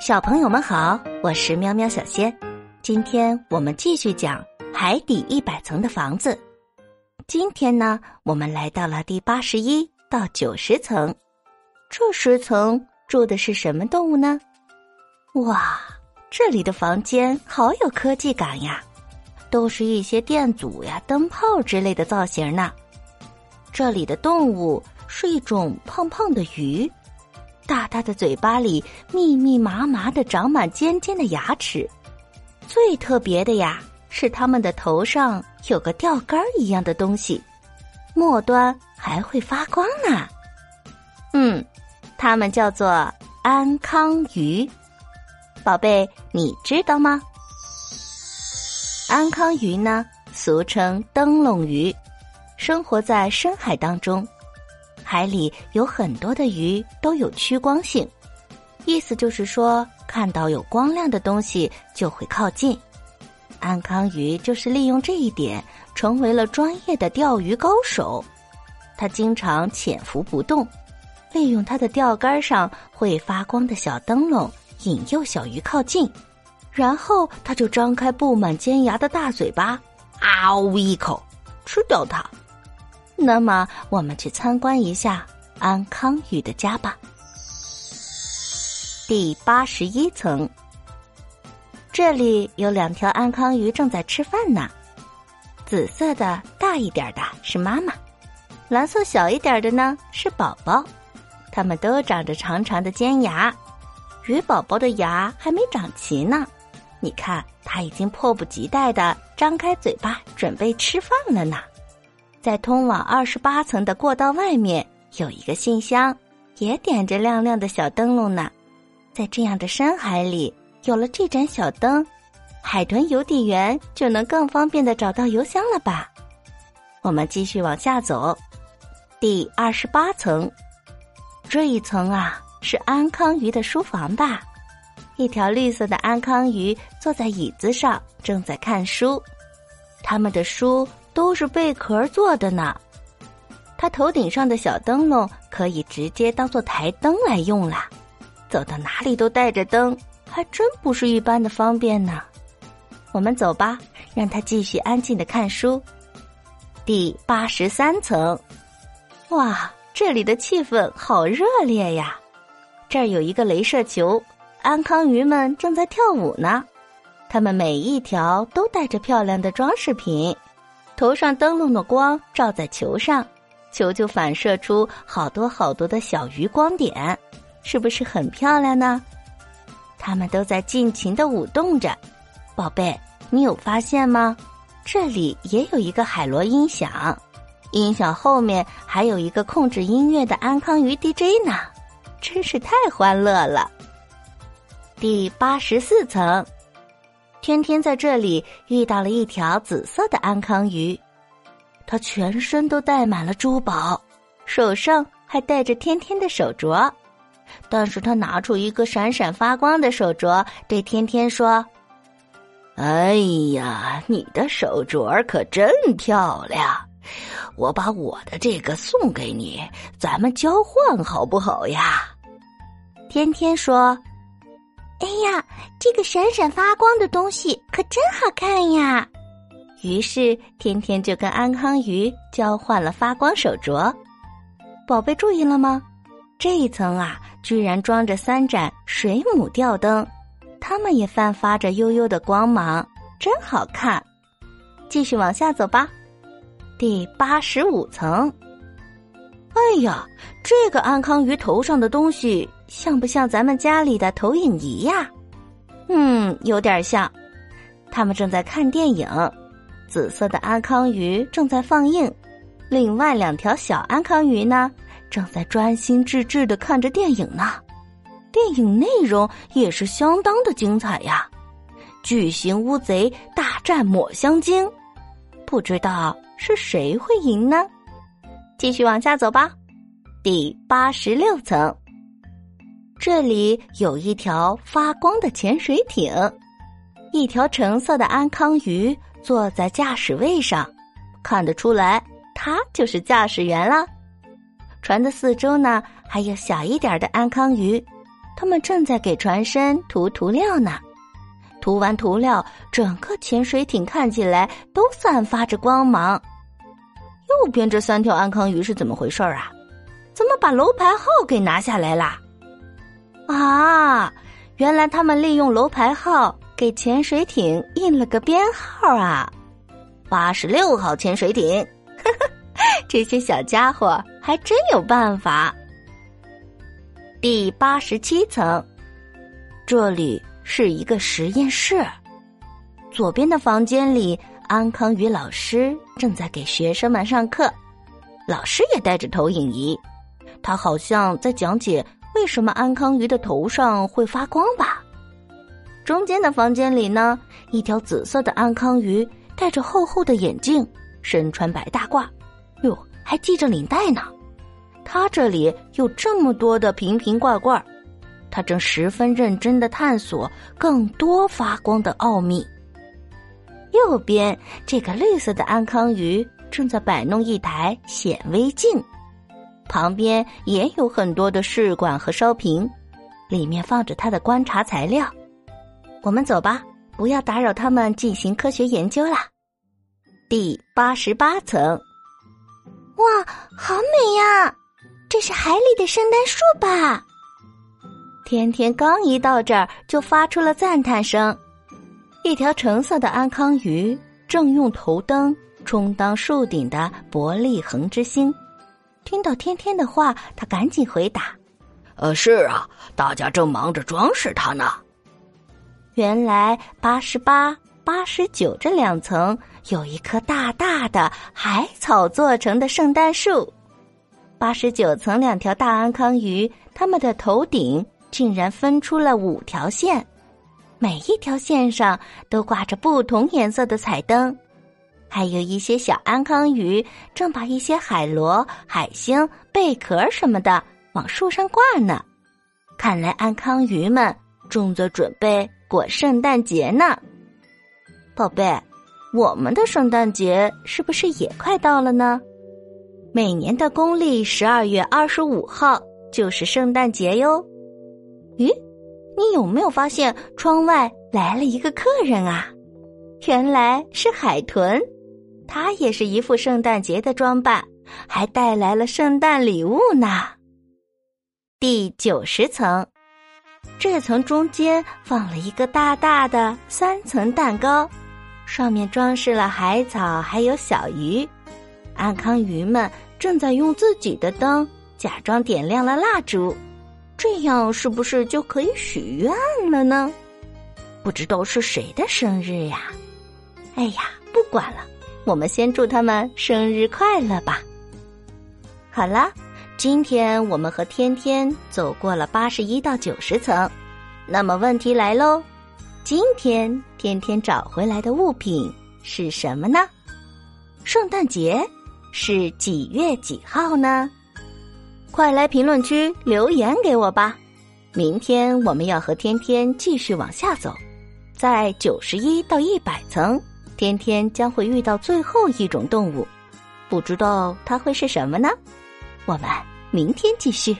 小朋友们好，我是喵喵小仙。今天我们继续讲海底一百层的房子。今天呢，我们来到了第八十一到九十层。这十层住的是什么动物呢？哇，这里的房间好有科技感呀，都是一些电阻呀、灯泡之类的造型呢。这里的动物是一种胖胖的鱼。大大的嘴巴里密密麻麻的长满尖尖的牙齿，最特别的呀是它们的头上有个钓竿一样的东西，末端还会发光呢。嗯，它们叫做安康鱼。宝贝，你知道吗？安康鱼呢，俗称灯笼鱼，生活在深海当中。海里有很多的鱼都有趋光性，意思就是说，看到有光亮的东西就会靠近。安康鱼就是利用这一点，成为了专业的钓鱼高手。他经常潜伏不动，利用它的钓竿上会发光的小灯笼引诱小鱼靠近，然后他就张开布满尖牙的大嘴巴，啊呜一口吃掉它。那么，我们去参观一下安康鱼的家吧。第八十一层，这里有两条安康鱼正在吃饭呢。紫色的大一点的是妈妈，蓝色小一点的呢是宝宝。它们都长着长长的尖牙，鱼宝宝的牙还没长齐呢。你看，它已经迫不及待的张开嘴巴准备吃饭了呢。在通往二十八层的过道外面有一个信箱，也点着亮亮的小灯笼呢。在这样的深海里，有了这盏小灯，海豚邮递员就能更方便的找到邮箱了吧？我们继续往下走，第二十八层，这一层啊是安康鱼的书房吧？一条绿色的安康鱼坐在椅子上，正在看书，他们的书。都是贝壳做的呢，它头顶上的小灯笼可以直接当做台灯来用了，走到哪里都带着灯，还真不是一般的方便呢。我们走吧，让他继续安静的看书。第八十三层，哇，这里的气氛好热烈呀！这儿有一个镭射球，安康鱼们正在跳舞呢，它们每一条都带着漂亮的装饰品。头上灯笼的光照在球上，球就反射出好多好多的小鱼光点，是不是很漂亮呢？它们都在尽情的舞动着。宝贝，你有发现吗？这里也有一个海螺音响，音响后面还有一个控制音乐的安康鱼 DJ 呢，真是太欢乐了。第八十四层。天天在这里遇到了一条紫色的安康鱼，它全身都戴满了珠宝，手上还戴着天天的手镯。但是他拿出一个闪闪发光的手镯，对天天说：“哎呀，你的手镯可真漂亮！我把我的这个送给你，咱们交换好不好呀？”天天说。哎呀，这个闪闪发光的东西可真好看呀！于是天天就跟安康鱼交换了发光手镯。宝贝注意了吗？这一层啊，居然装着三盏水母吊灯，它们也散发着悠悠的光芒，真好看。继续往下走吧，第八十五层。哎呀，这个安康鱼头上的东西。像不像咱们家里的投影仪呀？嗯，有点像。他们正在看电影，紫色的安康鱼正在放映，另外两条小安康鱼呢，正在专心致志的看着电影呢。电影内容也是相当的精彩呀！巨型乌贼大战抹香鲸，不知道是谁会赢呢？继续往下走吧，第八十六层。这里有一条发光的潜水艇，一条橙色的安康鱼坐在驾驶位上，看得出来，它就是驾驶员啦。船的四周呢，还有小一点的安康鱼，他们正在给船身涂涂料呢。涂完涂料，整个潜水艇看起来都散发着光芒。右边这三条安康鱼是怎么回事啊？怎么把楼牌号给拿下来啦？啊，原来他们利用楼牌号给潜水艇印了个编号啊！八十六号潜水艇，这些小家伙还真有办法。第八十七层，这里是一个实验室。左边的房间里，安康鱼老师正在给学生们上课，老师也带着投影仪，他好像在讲解。为什么安康鱼的头上会发光吧？中间的房间里呢，一条紫色的安康鱼戴着厚厚的眼镜，身穿白大褂，哟，还系着领带呢。他这里有这么多的瓶瓶罐罐，他正十分认真的探索更多发光的奥秘。右边这个绿色的安康鱼正在摆弄一台显微镜。旁边也有很多的试管和烧瓶，里面放着它的观察材料。我们走吧，不要打扰他们进行科学研究啦。第八十八层，哇，好美呀！这是海里的圣诞树吧？天天刚一到这儿，就发出了赞叹声。一条橙色的安康鱼正用头灯充当树顶的伯利恒之星。听到天天的话，他赶紧回答：“呃，是啊，大家正忙着装饰它呢。”原来八十八、八十九这两层有一棵大大的海草做成的圣诞树。八十九层两条大安康鱼，它们的头顶竟然分出了五条线，每一条线上都挂着不同颜色的彩灯。还有一些小安康鱼正把一些海螺、海星、贝壳什么的往树上挂呢。看来安康鱼们正在准备过圣诞节呢。宝贝，我们的圣诞节是不是也快到了呢？每年的公历十二月二十五号就是圣诞节哟。咦，你有没有发现窗外来了一个客人啊？原来是海豚。他也是一副圣诞节的装扮，还带来了圣诞礼物呢。第九十层，这层中间放了一个大大的三层蛋糕，上面装饰了海草还有小鱼。安康鱼们正在用自己的灯假装点亮了蜡烛，这样是不是就可以许愿了呢？不知道是谁的生日呀？哎呀，不管了。我们先祝他们生日快乐吧。好了，今天我们和天天走过了八十一到九十层，那么问题来喽：今天天天找回来的物品是什么呢？圣诞节是几月几号呢？快来评论区留言给我吧。明天我们要和天天继续往下走，在九十一到一百层。天天将会遇到最后一种动物，不知道它会是什么呢？我们明天继续。